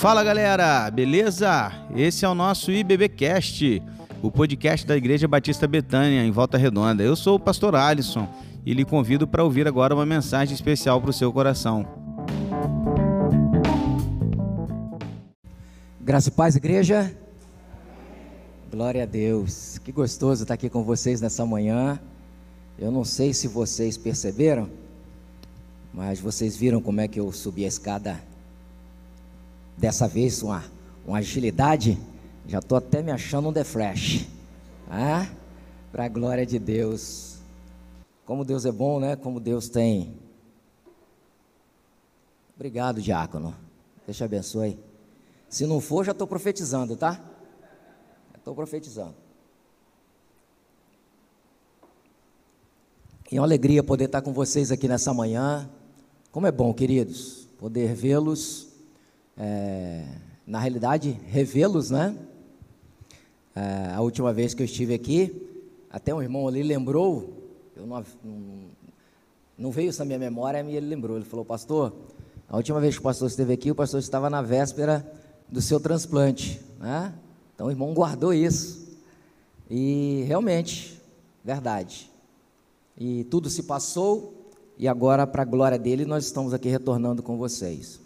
Fala galera, beleza? Esse é o nosso IBBcast, o podcast da Igreja Batista Betânia, em Volta Redonda. Eu sou o pastor Alisson e lhe convido para ouvir agora uma mensagem especial para o seu coração. Graça e paz, igreja. Glória a Deus. Que gostoso estar aqui com vocês nessa manhã. Eu não sei se vocês perceberam, mas vocês viram como é que eu subi a escada. Dessa vez, uma, uma agilidade. Já estou até me achando um The Flash. Ah, para a glória de Deus. Como Deus é bom, né? Como Deus tem. Obrigado, diácono. Deus te abençoe. Se não for, já estou profetizando, tá? Estou profetizando. E é uma alegria poder estar com vocês aqui nessa manhã. Como é bom, queridos, poder vê-los. É, na realidade, revê-los, né? É, a última vez que eu estive aqui, até um irmão ali lembrou, eu não, não, não veio isso na minha memória, e ele lembrou. Ele falou, pastor, a última vez que o pastor esteve aqui, o pastor estava na véspera do seu transplante, né? Então o irmão guardou isso. E realmente, verdade. E tudo se passou e agora para a glória dele nós estamos aqui retornando com vocês.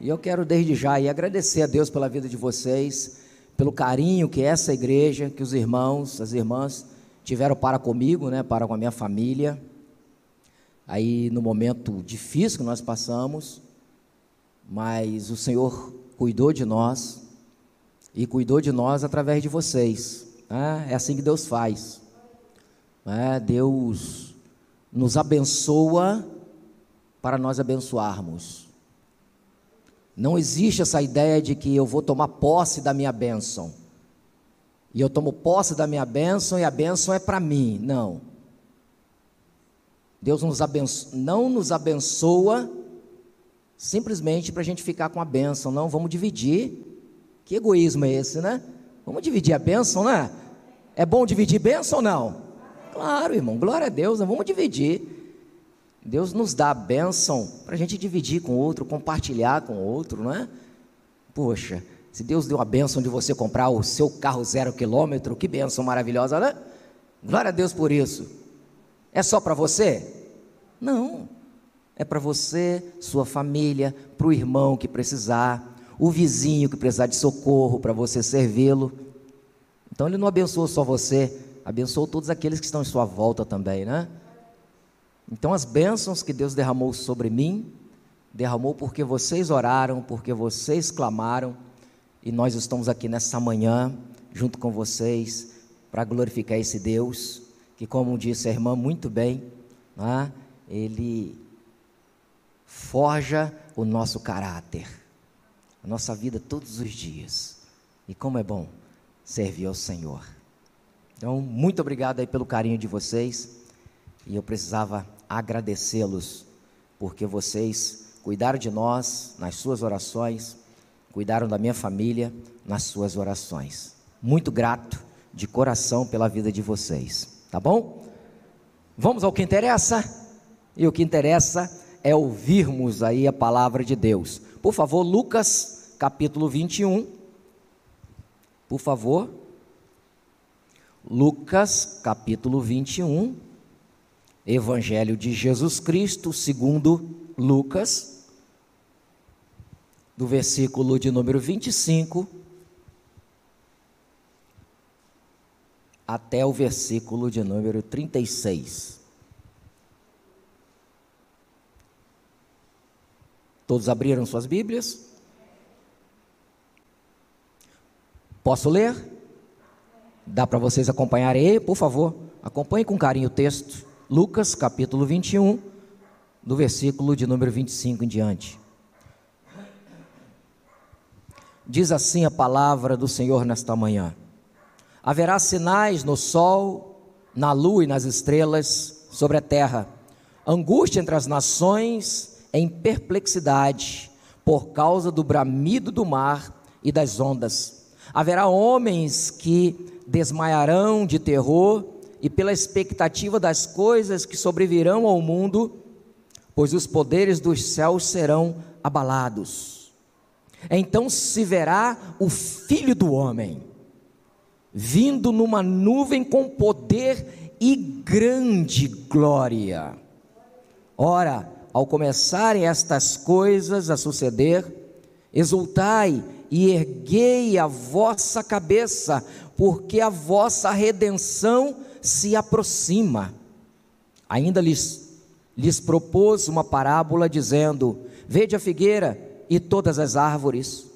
E eu quero desde já aí agradecer a Deus pela vida de vocês, pelo carinho que essa igreja, que os irmãos, as irmãs tiveram para comigo, né, para com a minha família. Aí no momento difícil que nós passamos, mas o Senhor cuidou de nós e cuidou de nós através de vocês. Né? É assim que Deus faz. Né? Deus nos abençoa para nós abençoarmos. Não existe essa ideia de que eu vou tomar posse da minha bênção. E eu tomo posse da minha bênção e a bênção é para mim. Não. Deus nos abençoa, não nos abençoa simplesmente para a gente ficar com a bênção. Não, vamos dividir. Que egoísmo é esse, né? Vamos dividir a bênção, né? É bom dividir bênção ou não? Claro, irmão, glória a Deus, né? vamos dividir. Deus nos dá a bênção para a gente dividir com o outro, compartilhar com o outro, não é? Poxa, se Deus deu a bênção de você comprar o seu carro zero quilômetro, que bênção maravilhosa, né? Glória a Deus por isso. É só para você? Não é para você, sua família, para o irmão que precisar, o vizinho que precisar de socorro para você servi-lo. Então ele não abençoou só você, abençoou todos aqueles que estão em sua volta também, né? Então as bênçãos que Deus derramou sobre mim, derramou porque vocês oraram, porque vocês clamaram, e nós estamos aqui nessa manhã, junto com vocês, para glorificar esse Deus, que como disse a irmã muito bem, né? ele forja o nosso caráter, a nossa vida todos os dias. E como é bom servir ao Senhor. Então, muito obrigado aí pelo carinho de vocês. E eu precisava agradecê-los, porque vocês cuidaram de nós nas suas orações, cuidaram da minha família nas suas orações. Muito grato de coração pela vida de vocês, tá bom? Vamos ao que interessa. E o que interessa é ouvirmos aí a palavra de Deus. Por favor, Lucas capítulo 21. Por favor. Lucas capítulo 21. Evangelho de Jesus Cristo, segundo Lucas, do versículo de número 25 até o versículo de número 36. Todos abriram suas Bíblias? Posso ler? Dá para vocês acompanharem aí, por favor? Acompanhe com carinho o texto. Lucas, capítulo 21, do versículo de número 25 em diante. Diz assim a palavra do Senhor nesta manhã: Haverá sinais no sol, na lua e nas estrelas sobre a terra, angústia entre as nações em perplexidade por causa do bramido do mar e das ondas. Haverá homens que desmaiarão de terror e pela expectativa das coisas que sobrevirão ao mundo, pois os poderes dos céus serão abalados. Então se verá o Filho do Homem, vindo numa nuvem com poder e grande glória. Ora, ao começarem estas coisas a suceder, exultai e erguei a vossa cabeça, porque a vossa redenção se aproxima. Ainda lhes, lhes propôs uma parábola, dizendo: Vede a figueira e todas as árvores,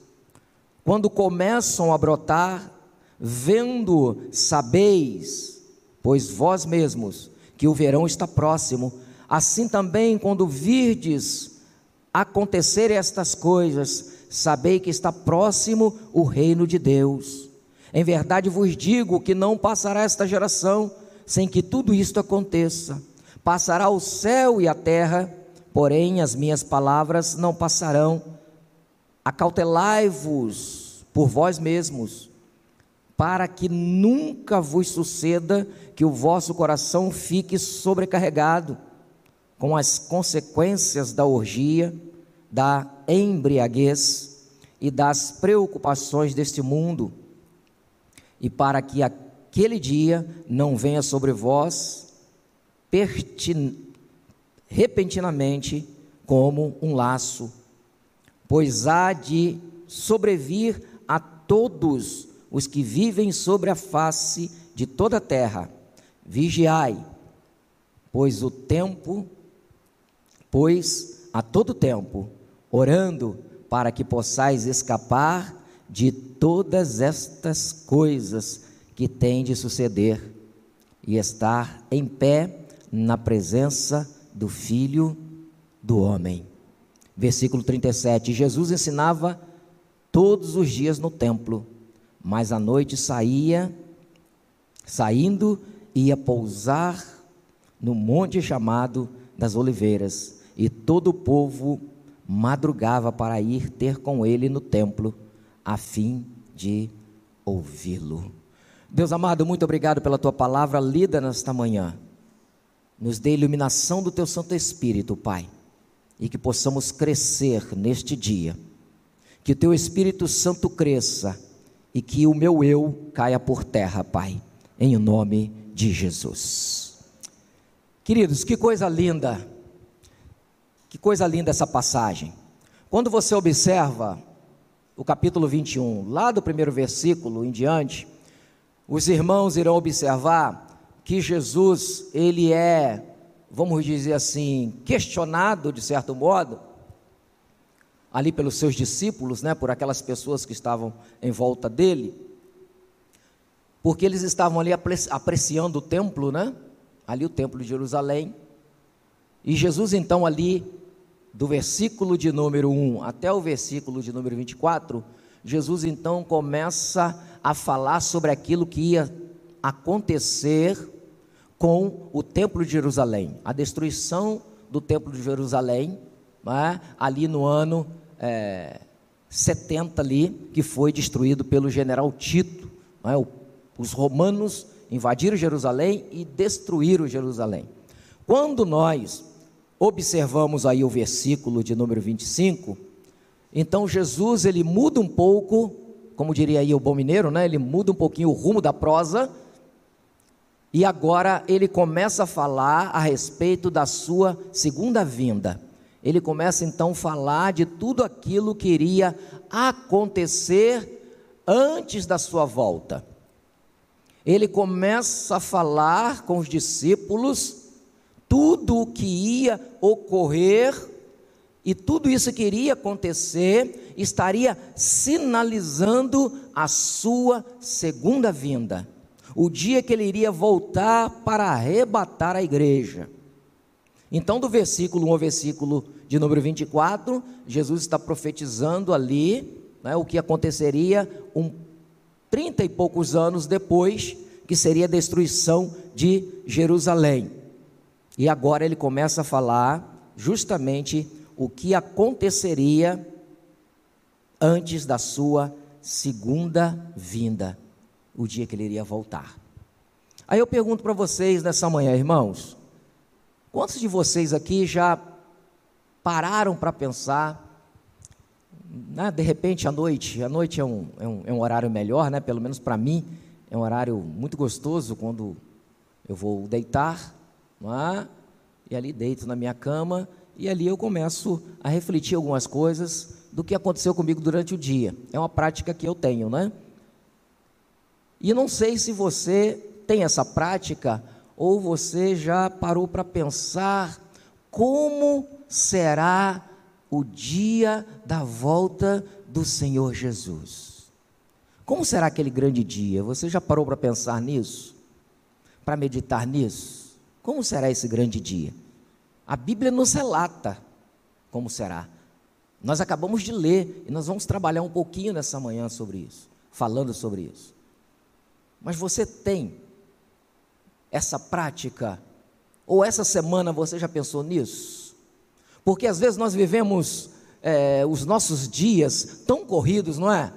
quando começam a brotar, vendo, sabeis, pois vós mesmos, que o verão está próximo, assim também, quando virdes acontecer estas coisas, sabei que está próximo o reino de Deus. Em verdade vos digo que não passará esta geração sem que tudo isto aconteça. Passará o céu e a terra, porém as minhas palavras não passarão. Acautelai-vos por vós mesmos, para que nunca vos suceda que o vosso coração fique sobrecarregado com as consequências da orgia, da embriaguez e das preocupações deste mundo e para que aquele dia não venha sobre vós repentinamente como um laço, pois há de sobrevir a todos os que vivem sobre a face de toda a terra. Vigiai, pois o tempo, pois a todo tempo, orando para que possais escapar de todas estas coisas que têm de suceder e estar em pé na presença do Filho do Homem. Versículo 37. Jesus ensinava todos os dias no templo, mas à noite saía, saindo, ia pousar no monte chamado das Oliveiras, e todo o povo madrugava para ir ter com ele no templo, a fim de ouvi-lo. Deus amado, muito obrigado pela tua palavra lida nesta manhã. Nos dê iluminação do teu Santo Espírito, Pai, e que possamos crescer neste dia. Que o teu Espírito Santo cresça e que o meu eu caia por terra, Pai, em nome de Jesus. Queridos, que coisa linda, que coisa linda essa passagem. Quando você observa o capítulo 21, lá do primeiro versículo em diante, os irmãos irão observar que Jesus, ele é, vamos dizer assim, questionado de certo modo, ali pelos seus discípulos, né, por aquelas pessoas que estavam em volta dele, porque eles estavam ali apreciando o templo, né? Ali o templo de Jerusalém. E Jesus então ali do versículo de número 1 até o versículo de número 24, Jesus então começa a falar sobre aquilo que ia acontecer com o Templo de Jerusalém, a destruição do Templo de Jerusalém, é? ali no ano é, 70 ali, que foi destruído pelo general Tito. É? O, os romanos invadiram Jerusalém e destruíram Jerusalém. Quando nós observamos aí o versículo de número 25, então Jesus ele muda um pouco, como diria aí o bom mineiro, né? Ele muda um pouquinho o rumo da prosa. E agora ele começa a falar a respeito da sua segunda vinda. Ele começa então a falar de tudo aquilo que iria acontecer antes da sua volta. Ele começa a falar com os discípulos tudo o que ia ocorrer e tudo isso que iria acontecer estaria sinalizando a sua segunda vinda, o dia que ele iria voltar para arrebatar a igreja. Então, do versículo 1 ao versículo de número 24, Jesus está profetizando ali né, o que aconteceria um trinta e poucos anos depois, que seria a destruição de Jerusalém. E agora ele começa a falar justamente o que aconteceria antes da sua segunda vinda, o dia que ele iria voltar. Aí eu pergunto para vocês nessa manhã, irmãos, quantos de vocês aqui já pararam para pensar né, de repente à noite, a noite é um, é um, é um horário melhor, né, pelo menos para mim, é um horário muito gostoso quando eu vou deitar, e ali deito na minha cama, e ali eu começo a refletir algumas coisas do que aconteceu comigo durante o dia. É uma prática que eu tenho, né? E não sei se você tem essa prática ou você já parou para pensar como será o dia da volta do Senhor Jesus. Como será aquele grande dia? Você já parou para pensar nisso? Para meditar nisso? Como será esse grande dia? A Bíblia nos relata como será. Nós acabamos de ler e nós vamos trabalhar um pouquinho nessa manhã sobre isso, falando sobre isso. Mas você tem essa prática? Ou essa semana você já pensou nisso? Porque às vezes nós vivemos é, os nossos dias tão corridos, não é?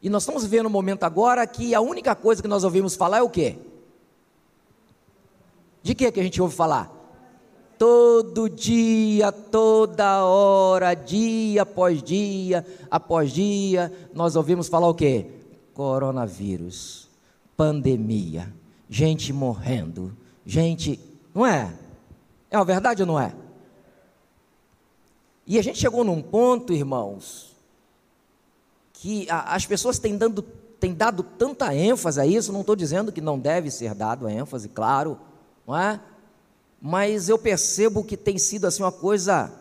E nós estamos vivendo um momento agora que a única coisa que nós ouvimos falar é o quê? De que que a gente ouve falar? Todo dia, toda hora, dia após dia, após dia, nós ouvimos falar o quê? Coronavírus, pandemia gente morrendo, gente. Não é? É uma verdade ou não é? E a gente chegou num ponto, irmãos, que a, as pessoas têm, dando, têm dado tanta ênfase a isso, não estou dizendo que não deve ser dado ênfase, claro, não é? Mas eu percebo que tem sido assim uma coisa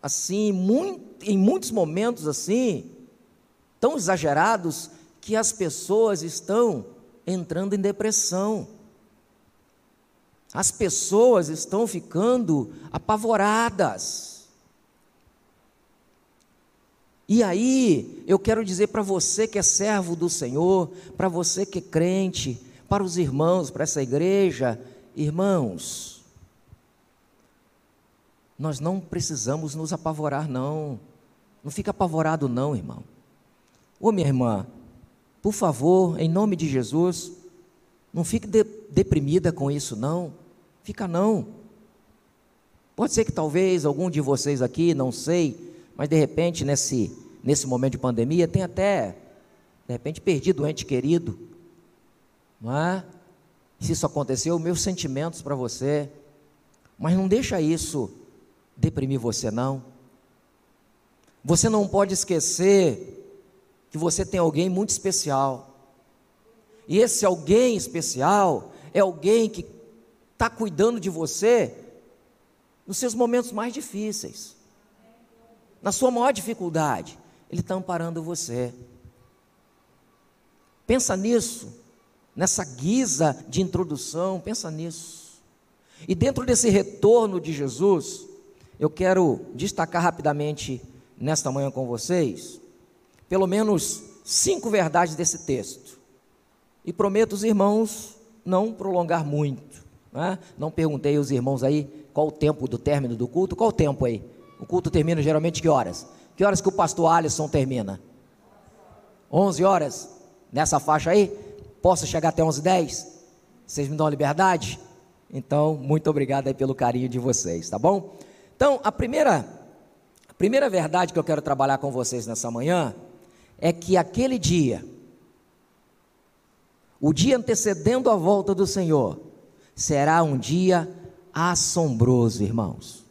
assim, muito, em muitos momentos assim, tão exagerados que as pessoas estão entrando em depressão. As pessoas estão ficando apavoradas. E aí, eu quero dizer para você que é servo do Senhor, para você que é crente, para os irmãos, para essa igreja, irmãos, nós não precisamos nos apavorar, não. Não fica apavorado, não, irmão. Ô minha irmã, por favor, em nome de Jesus, não fique de, deprimida com isso, não. Fica não. Pode ser que talvez algum de vocês aqui, não sei, mas de repente nesse, nesse momento de pandemia tenha até, de repente, perdido o ente querido. Não é? Se isso aconteceu, meus sentimentos para você. Mas não deixa isso deprimir você, não. Você não pode esquecer que você tem alguém muito especial. E esse alguém especial é alguém que está cuidando de você nos seus momentos mais difíceis, na sua maior dificuldade. Ele está amparando você. Pensa nisso, nessa guisa de introdução, pensa nisso. E dentro desse retorno de Jesus, eu quero destacar rapidamente nesta manhã com vocês pelo menos cinco verdades desse texto. E prometo aos irmãos não prolongar muito. Né? Não perguntei aos irmãos aí qual o tempo do término do culto. Qual o tempo aí? O culto termina geralmente que horas? Que horas que o pastor Alisson termina? 11 horas? Nessa faixa aí? Posso chegar até 11 10? Vocês me dão a liberdade? Então, muito obrigado aí pelo carinho de vocês, tá bom? Então, a primeira, a primeira verdade que eu quero trabalhar com vocês nessa manhã é que aquele dia, o dia antecedendo a volta do Senhor, será um dia assombroso, irmãos.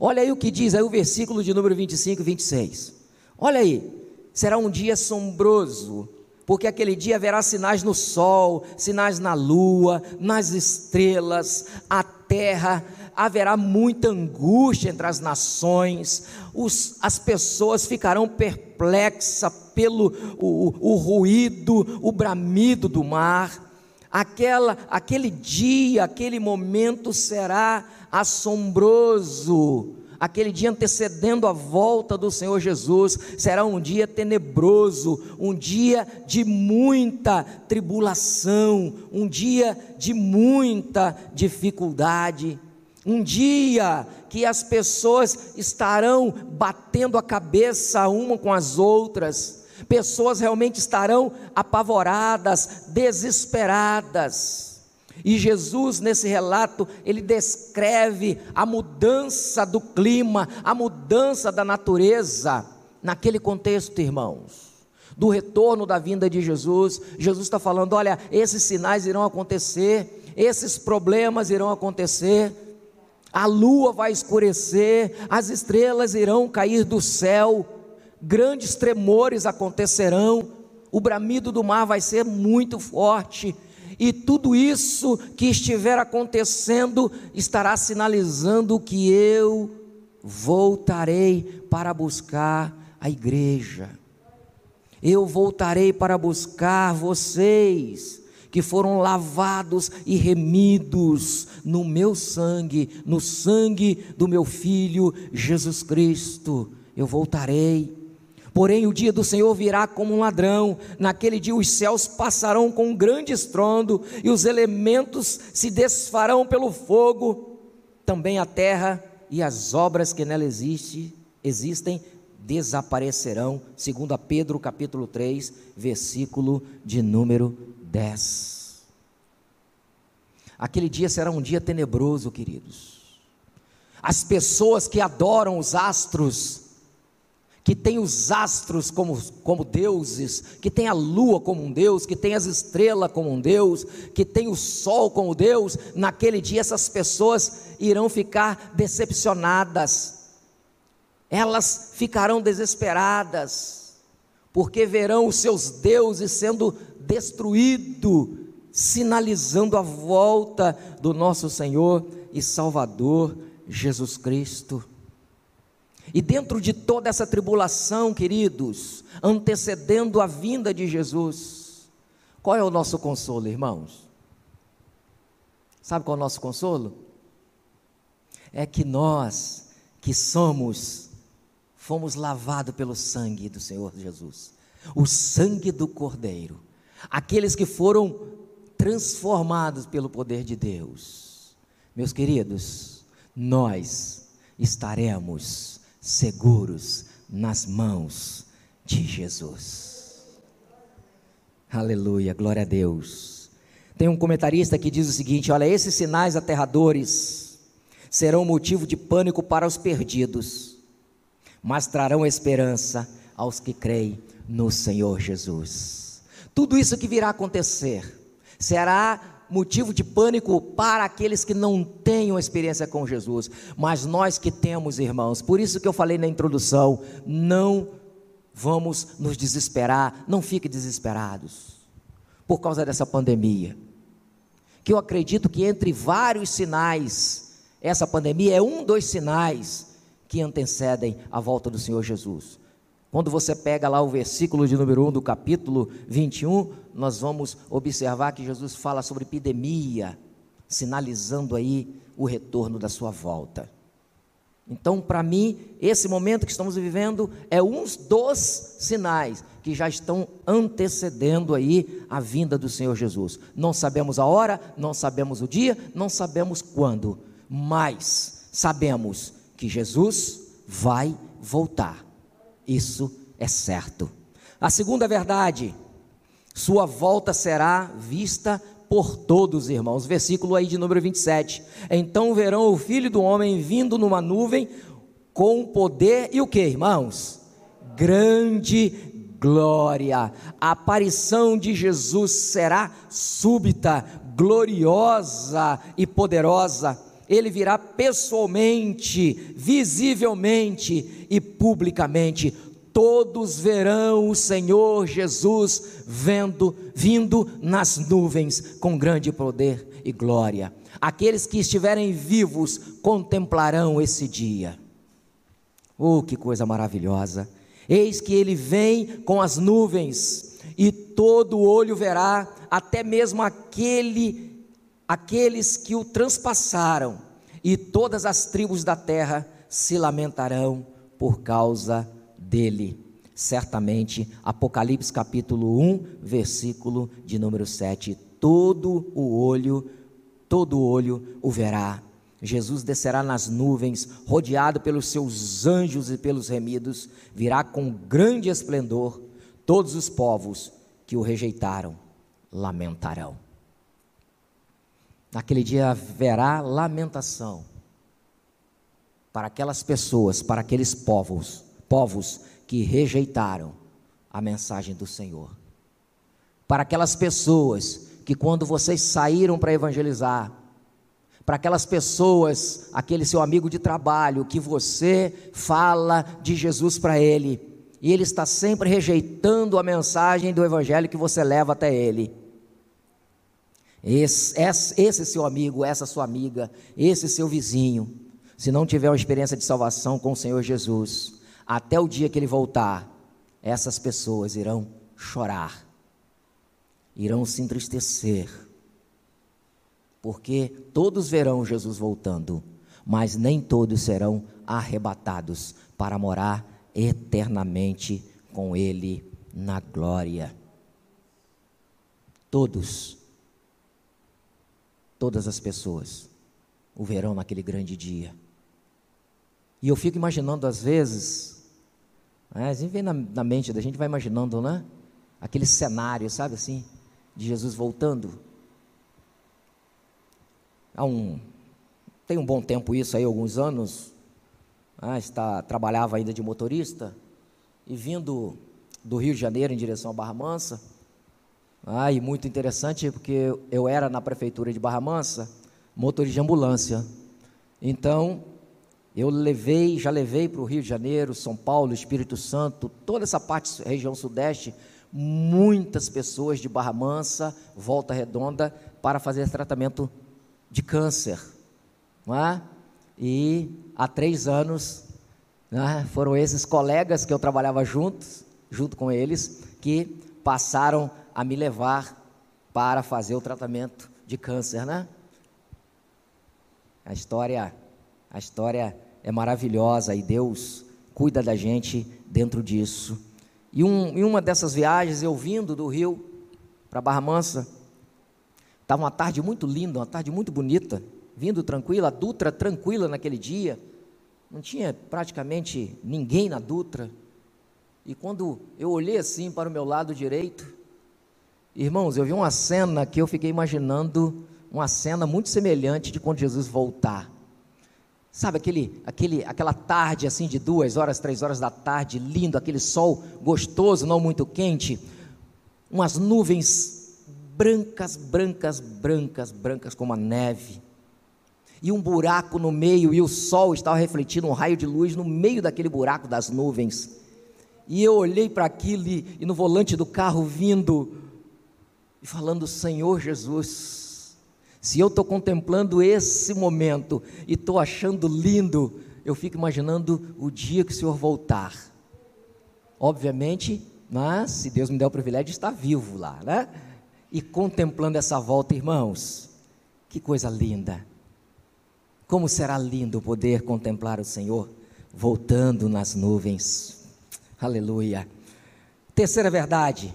Olha aí o que diz aí o versículo de número 25 e 26. Olha aí, será um dia assombroso, porque aquele dia haverá sinais no sol, sinais na lua, nas estrelas, a terra haverá muita angústia entre as nações, os, as pessoas ficarão perplexas pelo o, o ruído, o bramido do mar. Aquela, aquele dia, aquele momento será assombroso. Aquele dia antecedendo a volta do Senhor Jesus será um dia tenebroso, um dia de muita tribulação, um dia de muita dificuldade. Um dia que as pessoas estarão batendo a cabeça uma com as outras, pessoas realmente estarão apavoradas, desesperadas. E Jesus, nesse relato, ele descreve a mudança do clima, a mudança da natureza. naquele contexto, irmãos, do retorno da vinda de Jesus, Jesus está falando: olha, esses sinais irão acontecer, esses problemas irão acontecer, a lua vai escurecer, as estrelas irão cair do céu, grandes tremores acontecerão, o bramido do mar vai ser muito forte, e tudo isso que estiver acontecendo estará sinalizando que eu voltarei para buscar a igreja. Eu voltarei para buscar vocês que foram lavados e remidos no meu sangue, no sangue do meu filho Jesus Cristo. Eu voltarei. Porém, o dia do Senhor virá como um ladrão. Naquele dia os céus passarão com um grande estrondo e os elementos se desfarão pelo fogo. Também a terra e as obras que nela existe, existem desaparecerão, segundo Pedro capítulo 3, versículo de número 10. Aquele dia será um dia tenebroso, queridos. As pessoas que adoram os astros, que tem os astros como, como deuses, que tem a lua como um Deus, que tem as estrelas como um Deus, que tem o sol como Deus, naquele dia essas pessoas irão ficar decepcionadas, elas ficarão desesperadas, porque verão os seus deuses sendo destruído, sinalizando a volta do nosso Senhor e Salvador Jesus Cristo. E dentro de toda essa tribulação, queridos, antecedendo a vinda de Jesus, qual é o nosso consolo, irmãos? Sabe qual é o nosso consolo? É que nós, que somos, fomos lavados pelo sangue do Senhor Jesus, o sangue do Cordeiro aqueles que foram transformados pelo poder de Deus. Meus queridos, nós estaremos seguros nas mãos de Jesus. Aleluia, glória a Deus. Tem um comentarista que diz o seguinte: olha, esses sinais aterradores serão motivo de pânico para os perdidos, mas trarão esperança aos que creem no Senhor Jesus. Tudo isso que virá acontecer será motivo de pânico para aqueles que não tenham experiência com Jesus, mas nós que temos, irmãos, por isso que eu falei na introdução, não vamos nos desesperar, não fiquem desesperados por causa dessa pandemia. Que eu acredito que entre vários sinais, essa pandemia é um dos sinais que antecedem a volta do Senhor Jesus. Quando você pega lá o versículo de número 1 do capítulo 21, nós vamos observar que Jesus fala sobre epidemia, sinalizando aí o retorno da sua volta. Então, para mim, esse momento que estamos vivendo é um dos sinais que já estão antecedendo aí a vinda do Senhor Jesus. Não sabemos a hora, não sabemos o dia, não sabemos quando, mas sabemos que Jesus vai voltar. Isso é certo. A segunda verdade, sua volta será vista por todos, irmãos. Versículo aí de número 27. Então verão o filho do homem vindo numa nuvem com poder e o que, irmãos? Grande glória. A aparição de Jesus será súbita, gloriosa e poderosa ele virá pessoalmente, visivelmente e publicamente. Todos verão o Senhor Jesus vendo, vindo nas nuvens com grande poder e glória. Aqueles que estiverem vivos contemplarão esse dia. Oh, que coisa maravilhosa! Eis que ele vem com as nuvens, e todo olho verá, até mesmo aquele aqueles que o transpassaram, e todas as tribos da terra se lamentarão por causa dele. Certamente, Apocalipse capítulo 1, versículo de número 7. Todo o olho, todo olho o verá. Jesus descerá nas nuvens, rodeado pelos seus anjos e pelos remidos, virá com grande esplendor. Todos os povos que o rejeitaram lamentarão. Naquele dia haverá lamentação para aquelas pessoas, para aqueles povos, povos que rejeitaram a mensagem do Senhor. Para aquelas pessoas que, quando vocês saíram para evangelizar, para aquelas pessoas, aquele seu amigo de trabalho, que você fala de Jesus para ele, e ele está sempre rejeitando a mensagem do Evangelho que você leva até ele. Esse, esse, esse seu amigo, essa sua amiga, esse seu vizinho, se não tiver uma experiência de salvação com o Senhor Jesus, até o dia que ele voltar, essas pessoas irão chorar, irão se entristecer, porque todos verão Jesus voltando, mas nem todos serão arrebatados para morar eternamente com Ele na glória. Todos, todas as pessoas o verão naquele grande dia. E eu fico imaginando às vezes, né, a gente vem na, na mente da gente, vai imaginando, né? Aquele cenário, sabe assim, de Jesus voltando. Há um, tem um bom tempo isso aí, alguns anos, ah, está, trabalhava ainda de motorista, e vindo do Rio de Janeiro em direção a Barra Mansa, ah, e muito interessante porque eu era na prefeitura de Barra Mansa, motorista de ambulância. Então, eu levei, já levei para o Rio de Janeiro, São Paulo, Espírito Santo, toda essa parte, região sudeste, muitas pessoas de Barra Mansa, Volta Redonda, para fazer tratamento de câncer. Não é? E há três anos né, foram esses colegas que eu trabalhava juntos, junto com eles, que passaram a me levar para fazer o tratamento de câncer, né? A história, a história é maravilhosa e Deus cuida da gente dentro disso. E um, em uma dessas viagens, eu vindo do Rio para Barra Mansa, estava uma tarde muito linda, uma tarde muito bonita vindo tranquila, a Dutra tranquila naquele dia, não tinha praticamente ninguém na Dutra. E quando eu olhei assim para o meu lado direito, irmãos, eu vi uma cena que eu fiquei imaginando, uma cena muito semelhante de quando Jesus voltar. Sabe aquele, aquele, aquela tarde assim de duas horas, três horas da tarde, lindo, aquele sol gostoso, não muito quente, umas nuvens brancas, brancas, brancas, brancas como a neve e um buraco no meio, e o sol estava refletindo um raio de luz no meio daquele buraco das nuvens. E eu olhei para aquilo e, e no volante do carro vindo e falando: Senhor Jesus, se eu estou contemplando esse momento e estou achando lindo, eu fico imaginando o dia que o Senhor voltar. Obviamente, mas se Deus me der o privilégio de estar vivo lá, né? E contemplando essa volta, irmãos, que coisa linda. Como será lindo poder contemplar o Senhor voltando nas nuvens. Aleluia. Terceira verdade: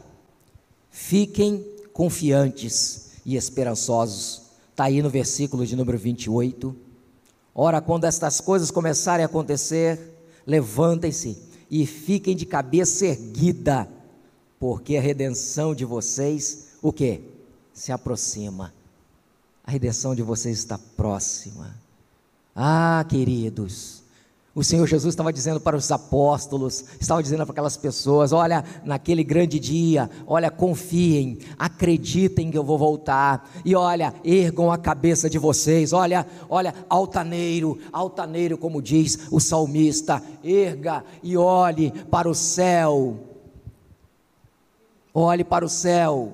fiquem confiantes e esperançosos. Está aí no versículo de número 28. Ora, quando estas coisas começarem a acontecer, levantem-se e fiquem de cabeça erguida, porque a redenção de vocês, o que? Se aproxima. A redenção de vocês está próxima. Ah, queridos, o Senhor Jesus estava dizendo para os apóstolos, estava dizendo para aquelas pessoas: olha, naquele grande dia, olha, confiem, acreditem que eu vou voltar, e olha, ergam a cabeça de vocês, olha, olha, altaneiro, altaneiro, como diz o salmista, erga e olhe para o céu, olhe para o céu,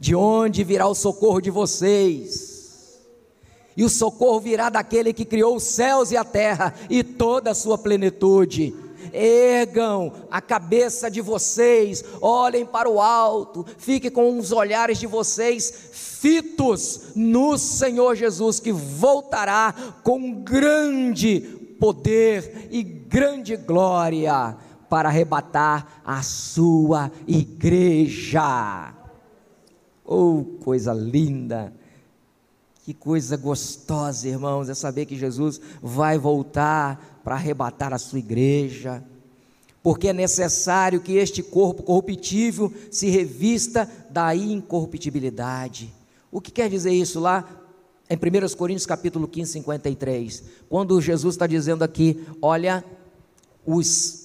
de onde virá o socorro de vocês e o socorro virá daquele que criou os céus e a terra e toda a sua plenitude. Ergam a cabeça de vocês, olhem para o alto, fiquem com os olhares de vocês fitos no Senhor Jesus, que voltará com grande poder e grande glória para arrebatar a sua igreja. Oh, coisa linda! Que coisa gostosa, irmãos, é saber que Jesus vai voltar para arrebatar a sua igreja. Porque é necessário que este corpo corruptível se revista da incorruptibilidade. O que quer dizer isso lá em 1 Coríntios capítulo 15, 53? Quando Jesus está dizendo aqui, olha, os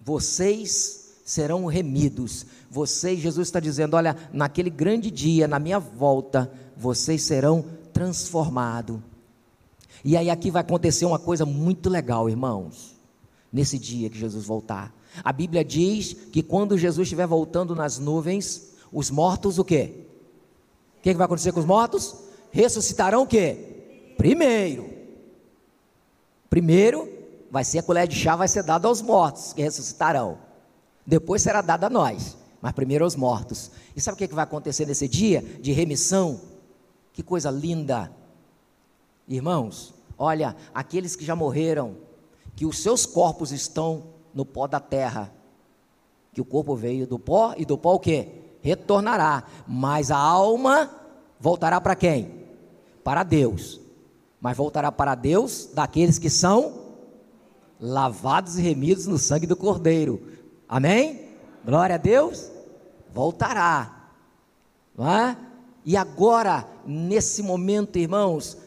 vocês serão remidos. Vocês, Jesus está dizendo: olha, naquele grande dia, na minha volta, vocês serão transformados. E aí aqui vai acontecer uma coisa muito legal, irmãos, nesse dia que Jesus voltar. A Bíblia diz que quando Jesus estiver voltando nas nuvens, os mortos o quê? O que, que vai acontecer com os mortos? Ressuscitarão o quê? Primeiro. Primeiro vai ser a colher de chá, vai ser dada aos mortos que ressuscitarão. Depois será dada a nós, mas primeiro aos mortos. E sabe o que, que vai acontecer nesse dia de remissão? Que coisa linda! Irmãos, olha, aqueles que já morreram, que os seus corpos estão no pó da terra, que o corpo veio do pó e do pó o quê? Retornará, mas a alma voltará para quem? Para Deus. Mas voltará para Deus daqueles que são lavados e remidos no sangue do Cordeiro. Amém? Glória a Deus. Voltará. Não é? E agora, nesse momento, irmãos,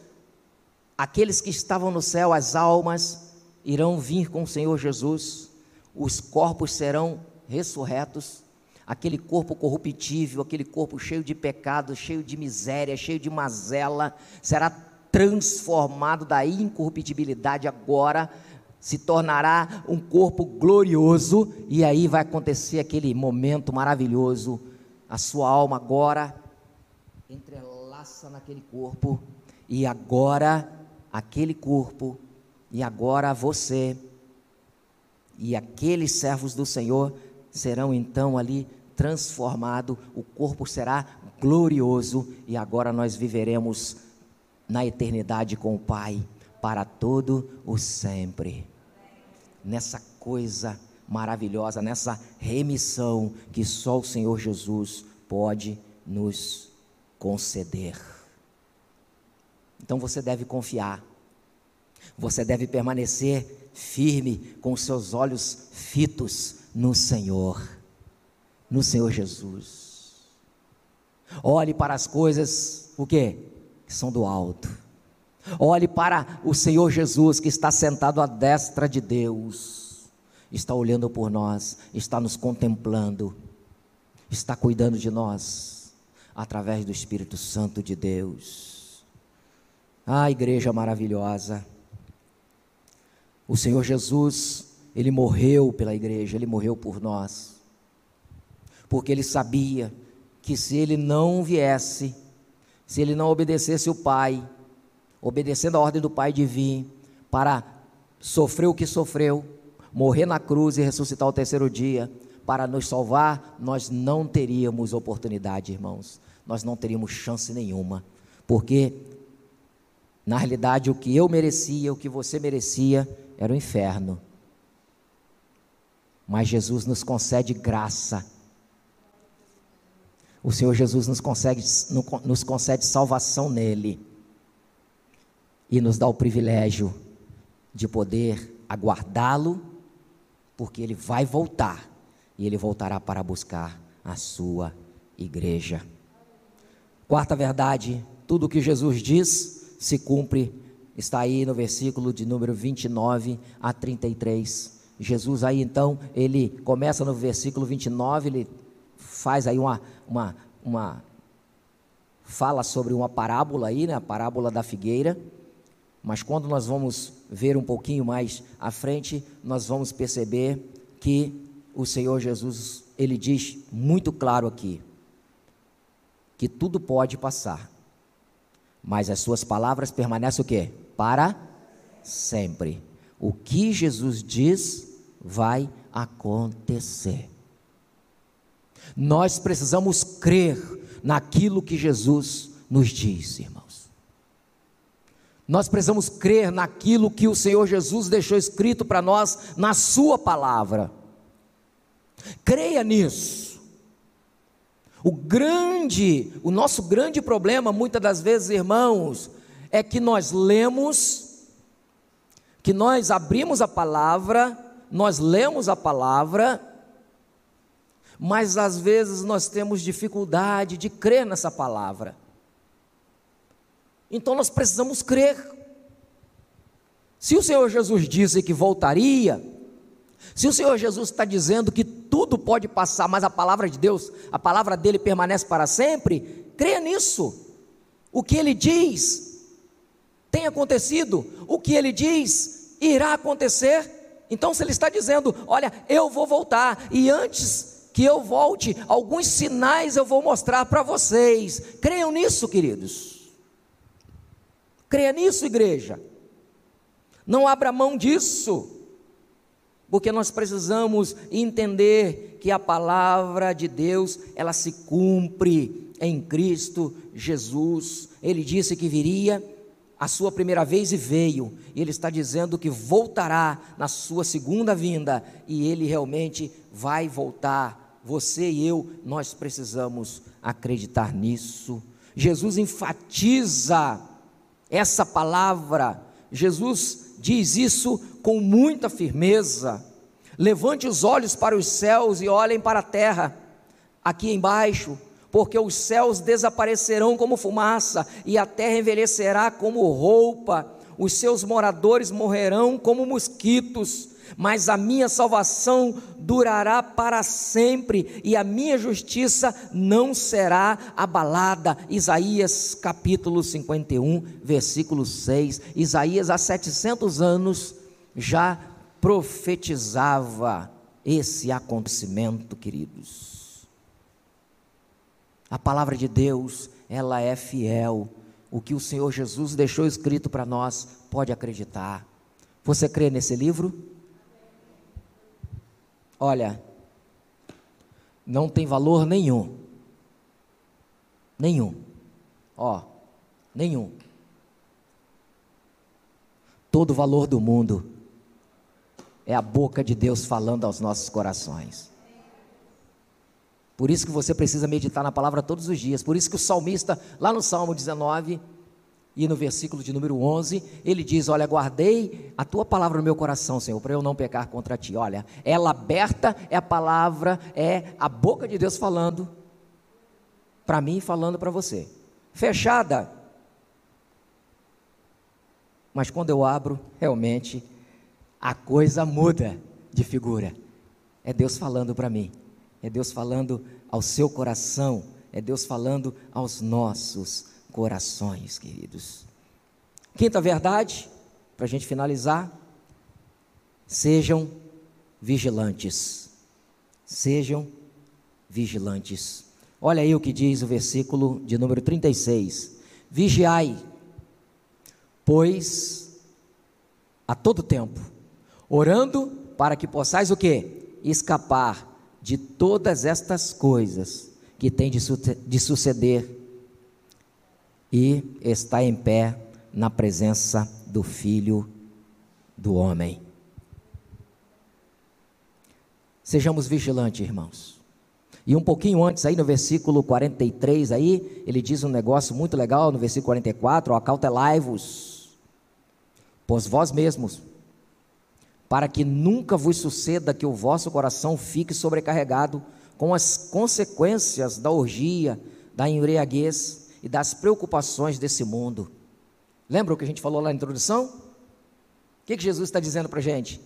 aqueles que estavam no céu, as almas, irão vir com o Senhor Jesus, os corpos serão ressurretos, aquele corpo corruptível, aquele corpo cheio de pecado, cheio de miséria, cheio de mazela, será transformado da incorruptibilidade agora, se tornará um corpo glorioso, e aí vai acontecer aquele momento maravilhoso. A sua alma agora entrelaça naquele corpo, e agora aquele corpo, e agora você, e aqueles servos do Senhor serão então ali transformados, o corpo será glorioso, e agora nós viveremos na eternidade com o Pai para todo o sempre. Nessa coisa maravilhosa, nessa remissão que só o Senhor Jesus pode nos conceder. Então você deve confiar, você deve permanecer firme com seus olhos fitos no Senhor, no Senhor Jesus. Olhe para as coisas, o que? Que são do alto. Olhe para o Senhor Jesus que está sentado à destra de Deus, está olhando por nós, está nos contemplando, está cuidando de nós, através do Espírito Santo de Deus. Ah, igreja maravilhosa. O Senhor Jesus, Ele morreu pela igreja, Ele morreu por nós, porque Ele sabia que se Ele não viesse, se Ele não obedecesse o Pai, obedecendo a ordem do Pai de vir, para sofrer o que sofreu, morrer na cruz e ressuscitar o terceiro dia, para nos salvar, nós não teríamos oportunidade, irmãos, nós não teríamos chance nenhuma, porque na realidade o que eu merecia, o que você merecia, era o inferno. Mas Jesus nos concede graça. O Senhor Jesus nos concede, nos concede salvação nele. E nos dá o privilégio de poder aguardá-lo, porque ele vai voltar. E ele voltará para buscar a sua igreja. Quarta verdade: tudo o que Jesus diz se cumpre Está aí no versículo de número 29 a 33. Jesus aí então, ele começa no versículo 29, ele faz aí uma, uma, uma fala sobre uma parábola aí, né, a parábola da figueira. Mas quando nós vamos ver um pouquinho mais à frente, nós vamos perceber que o Senhor Jesus, ele diz muito claro aqui que tudo pode passar, mas as suas palavras permanecem o quê? para sempre. O que Jesus diz vai acontecer. Nós precisamos crer naquilo que Jesus nos diz, irmãos. Nós precisamos crer naquilo que o Senhor Jesus deixou escrito para nós na Sua palavra. Creia nisso. O grande, o nosso grande problema, muitas das vezes, irmãos, é que nós lemos, que nós abrimos a palavra, nós lemos a palavra, mas às vezes nós temos dificuldade de crer nessa palavra. Então nós precisamos crer. Se o Senhor Jesus disse que voltaria, Se o Senhor Jesus está dizendo que tudo pode passar, mas a palavra de Deus, a palavra dele permanece para sempre, creia nisso. O que ele diz tem acontecido, o que ele diz irá acontecer. Então, se ele está dizendo, olha, eu vou voltar, e antes que eu volte, alguns sinais eu vou mostrar para vocês. Creiam nisso, queridos. Creia nisso, igreja. Não abra mão disso porque nós precisamos entender que a palavra de Deus, ela se cumpre em Cristo Jesus. Ele disse que viria a sua primeira vez e veio, e ele está dizendo que voltará na sua segunda vinda, e ele realmente vai voltar. Você e eu, nós precisamos acreditar nisso. Jesus enfatiza essa palavra, Jesus diz isso com muita firmeza. Levante os olhos para os céus e olhem para a terra, aqui embaixo, porque os céus desaparecerão como fumaça e a terra envelhecerá como roupa, os seus moradores morrerão como mosquitos mas a minha salvação durará para sempre e a minha justiça não será abalada. Isaías capítulo 51, versículo 6. Isaías há 700 anos já profetizava esse acontecimento, queridos. A palavra de Deus, ela é fiel. O que o Senhor Jesus deixou escrito para nós, pode acreditar. Você crê nesse livro? Olha, não tem valor nenhum. Nenhum. Ó, nenhum. Todo valor do mundo é a boca de Deus falando aos nossos corações. Por isso que você precisa meditar na palavra todos os dias. Por isso que o salmista, lá no Salmo 19, e no versículo de número 11, ele diz: Olha, guardei a tua palavra no meu coração, Senhor, para eu não pecar contra ti. Olha, ela aberta é a palavra, é a boca de Deus falando para mim e falando para você. Fechada. Mas quando eu abro, realmente a coisa muda de figura. É Deus falando para mim, é Deus falando ao seu coração, é Deus falando aos nossos corações, queridos. Quinta verdade, para a gente finalizar: sejam vigilantes. Sejam vigilantes. Olha aí o que diz o versículo de número 36. Vigiai, pois a todo tempo, orando para que possais o quê? Escapar de todas estas coisas que têm de, de suceder e está em pé na presença do Filho do Homem. Sejamos vigilantes, irmãos. E um pouquinho antes, aí no versículo 43, aí, ele diz um negócio muito legal, no versículo 44, acautelai-vos, pois vós mesmos, para que nunca vos suceda que o vosso coração fique sobrecarregado com as consequências da orgia, da embriaguez, e das preocupações desse mundo. Lembra o que a gente falou lá na introdução? O que, que Jesus está dizendo para a gente?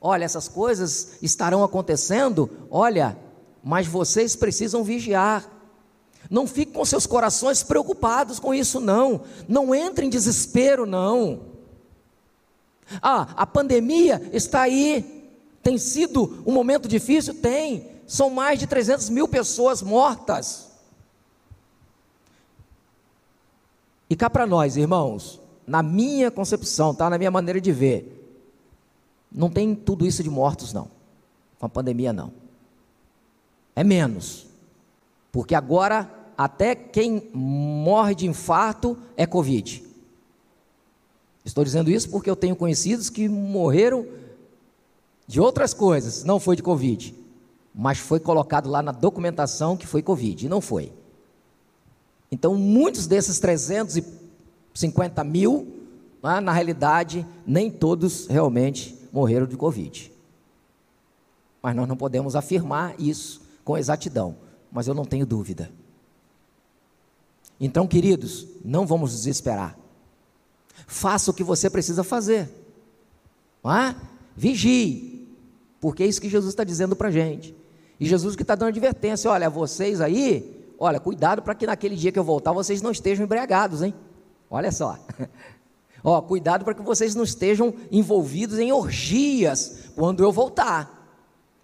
Olha, essas coisas estarão acontecendo, olha, mas vocês precisam vigiar. Não fiquem com seus corações preocupados com isso, não. Não entre em desespero, não. Ah, a pandemia está aí. Tem sido um momento difícil? Tem. São mais de 300 mil pessoas mortas. E cá para nós, irmãos, na minha concepção, tá? Na minha maneira de ver, não tem tudo isso de mortos, não. Com a pandemia, não. É menos. Porque agora, até quem morre de infarto é Covid. Estou dizendo isso porque eu tenho conhecidos que morreram de outras coisas, não foi de Covid. Mas foi colocado lá na documentação que foi Covid, e não foi. Então, muitos desses 350 mil, né, na realidade, nem todos realmente morreram de Covid. Mas nós não podemos afirmar isso com exatidão, mas eu não tenho dúvida. Então, queridos, não vamos desesperar. Faça o que você precisa fazer. É? Vigie. porque é isso que Jesus está dizendo para a gente. E Jesus que está dando advertência: olha, vocês aí, olha, cuidado para que naquele dia que eu voltar vocês não estejam embriagados, hein? Olha só. Ó, cuidado para que vocês não estejam envolvidos em orgias quando eu voltar.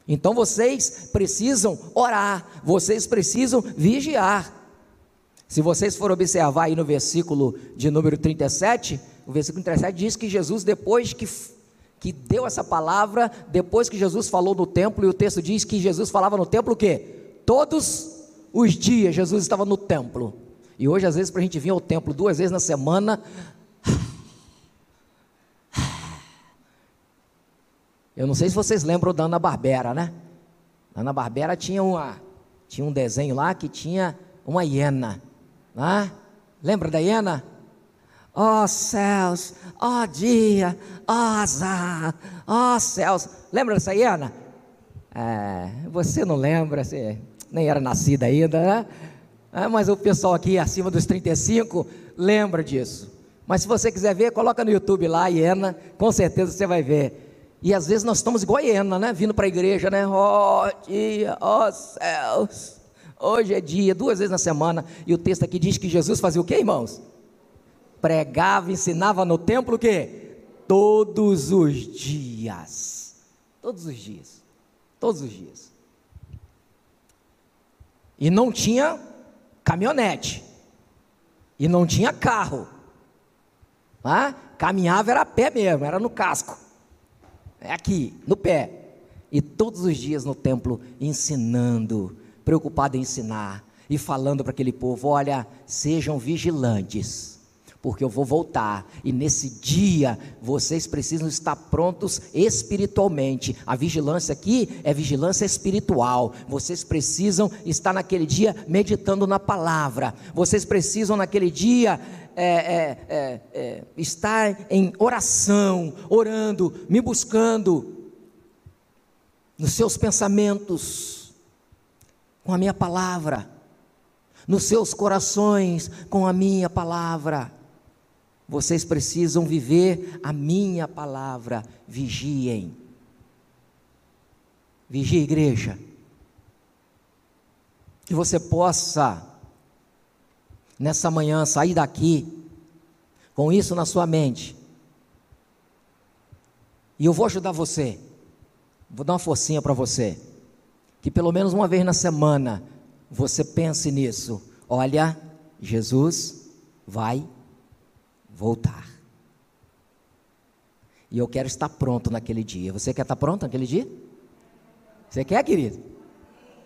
Então vocês precisam orar, vocês precisam vigiar. Se vocês forem observar aí no versículo de número 37, o versículo 37 diz que Jesus, depois que, que deu essa palavra, depois que Jesus falou no templo, e o texto diz que Jesus falava no templo o quê? Todos os dias Jesus estava no templo. E hoje, às vezes, para a gente vir ao templo duas vezes na semana, Eu não sei se vocês lembram da Ana Barbera, né? A Ana Barbera tinha, uma, tinha um desenho lá que tinha uma hiena. Né? Lembra da hiena? Ó oh, céus, ó oh, dia, ó oh, azar, ó oh, céus. Lembra dessa hiena? É, você não lembra, você nem era nascida ainda, né? É, mas o pessoal aqui acima dos 35 lembra disso. Mas se você quiser ver, coloca no YouTube lá, hiena, com certeza você vai ver. E às vezes nós estamos igual a hiena, né? Vindo para a igreja, né? Oh, dia, oh, céus. Hoje é dia, duas vezes na semana. E o texto aqui diz que Jesus fazia o que, irmãos? Pregava, ensinava no templo o quê? Todos os dias. Todos os dias. Todos os dias. E não tinha caminhonete. E não tinha carro. Ah? Caminhava era a pé mesmo, era no casco é aqui, no pé. E todos os dias no templo ensinando, preocupado em ensinar e falando para aquele povo: olha, sejam vigilantes, porque eu vou voltar e nesse dia vocês precisam estar prontos espiritualmente. A vigilância aqui é vigilância espiritual. Vocês precisam estar naquele dia meditando na palavra. Vocês precisam naquele dia é, é, é, é, estar em oração, orando, me buscando nos seus pensamentos, com a minha palavra, nos seus corações, com a minha palavra. Vocês precisam viver a minha palavra. Vigiem. Vigie, igreja. Que você possa nessa manhã, sair daqui com isso na sua mente. E eu vou ajudar você. Vou dar uma forcinha para você. Que pelo menos uma vez na semana você pense nisso. Olha, Jesus vai voltar. E eu quero estar pronto naquele dia. Você quer estar pronto naquele dia? Você quer, querido?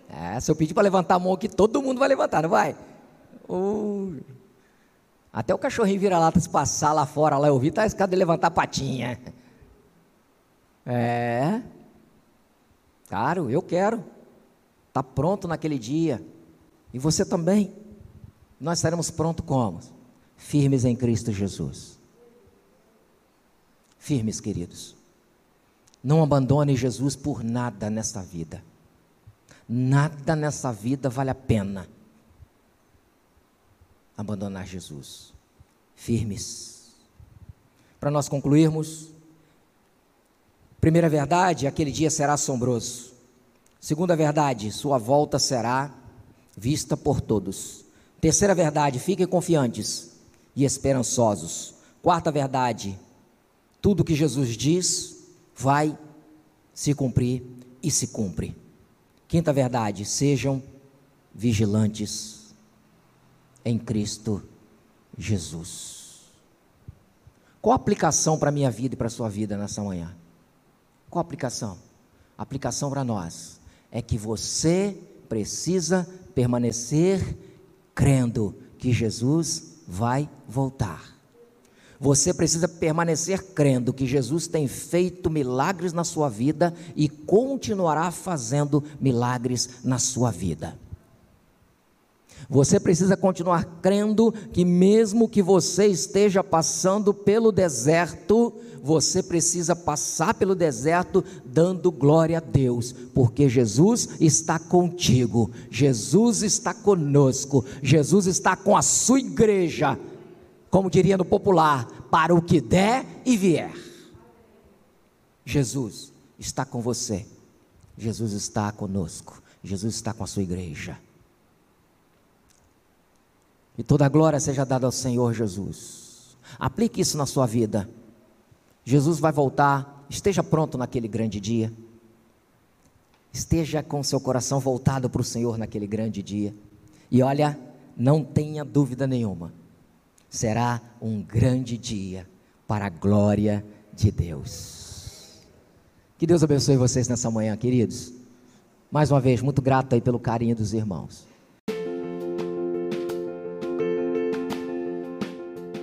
É, se eu pedir para levantar a mão aqui, todo mundo vai levantar, não vai? Oh. Até o cachorrinho vira lá se passar lá fora, lá eu vi, tá escada de levantar a patinha. É. Claro, eu quero. Tá pronto naquele dia. E você também. Nós estaremos prontos como? Firmes em Cristo Jesus. Firmes, queridos. Não abandone Jesus por nada nessa vida. Nada nessa vida vale a pena abandonar Jesus. Firmes. Para nós concluirmos, primeira verdade, aquele dia será assombroso. Segunda verdade, sua volta será vista por todos. Terceira verdade, fiquem confiantes e esperançosos. Quarta verdade, tudo que Jesus diz vai se cumprir e se cumpre. Quinta verdade, sejam vigilantes em Cristo Jesus. Qual a aplicação para a minha vida e para a sua vida nessa manhã? Qual a aplicação? A aplicação para nós é que você precisa permanecer crendo que Jesus vai voltar. Você precisa permanecer crendo que Jesus tem feito milagres na sua vida e continuará fazendo milagres na sua vida. Você precisa continuar crendo que, mesmo que você esteja passando pelo deserto, você precisa passar pelo deserto dando glória a Deus, porque Jesus está contigo, Jesus está conosco, Jesus está com a sua igreja, como diria no popular, para o que der e vier. Jesus está com você Jesus está conosco, Jesus está com a sua igreja. E toda a glória seja dada ao Senhor Jesus. Aplique isso na sua vida. Jesus vai voltar, esteja pronto naquele grande dia. Esteja com seu coração voltado para o Senhor naquele grande dia. E olha, não tenha dúvida nenhuma, será um grande dia para a glória de Deus. Que Deus abençoe vocês nessa manhã, queridos. Mais uma vez, muito grato aí pelo carinho dos irmãos.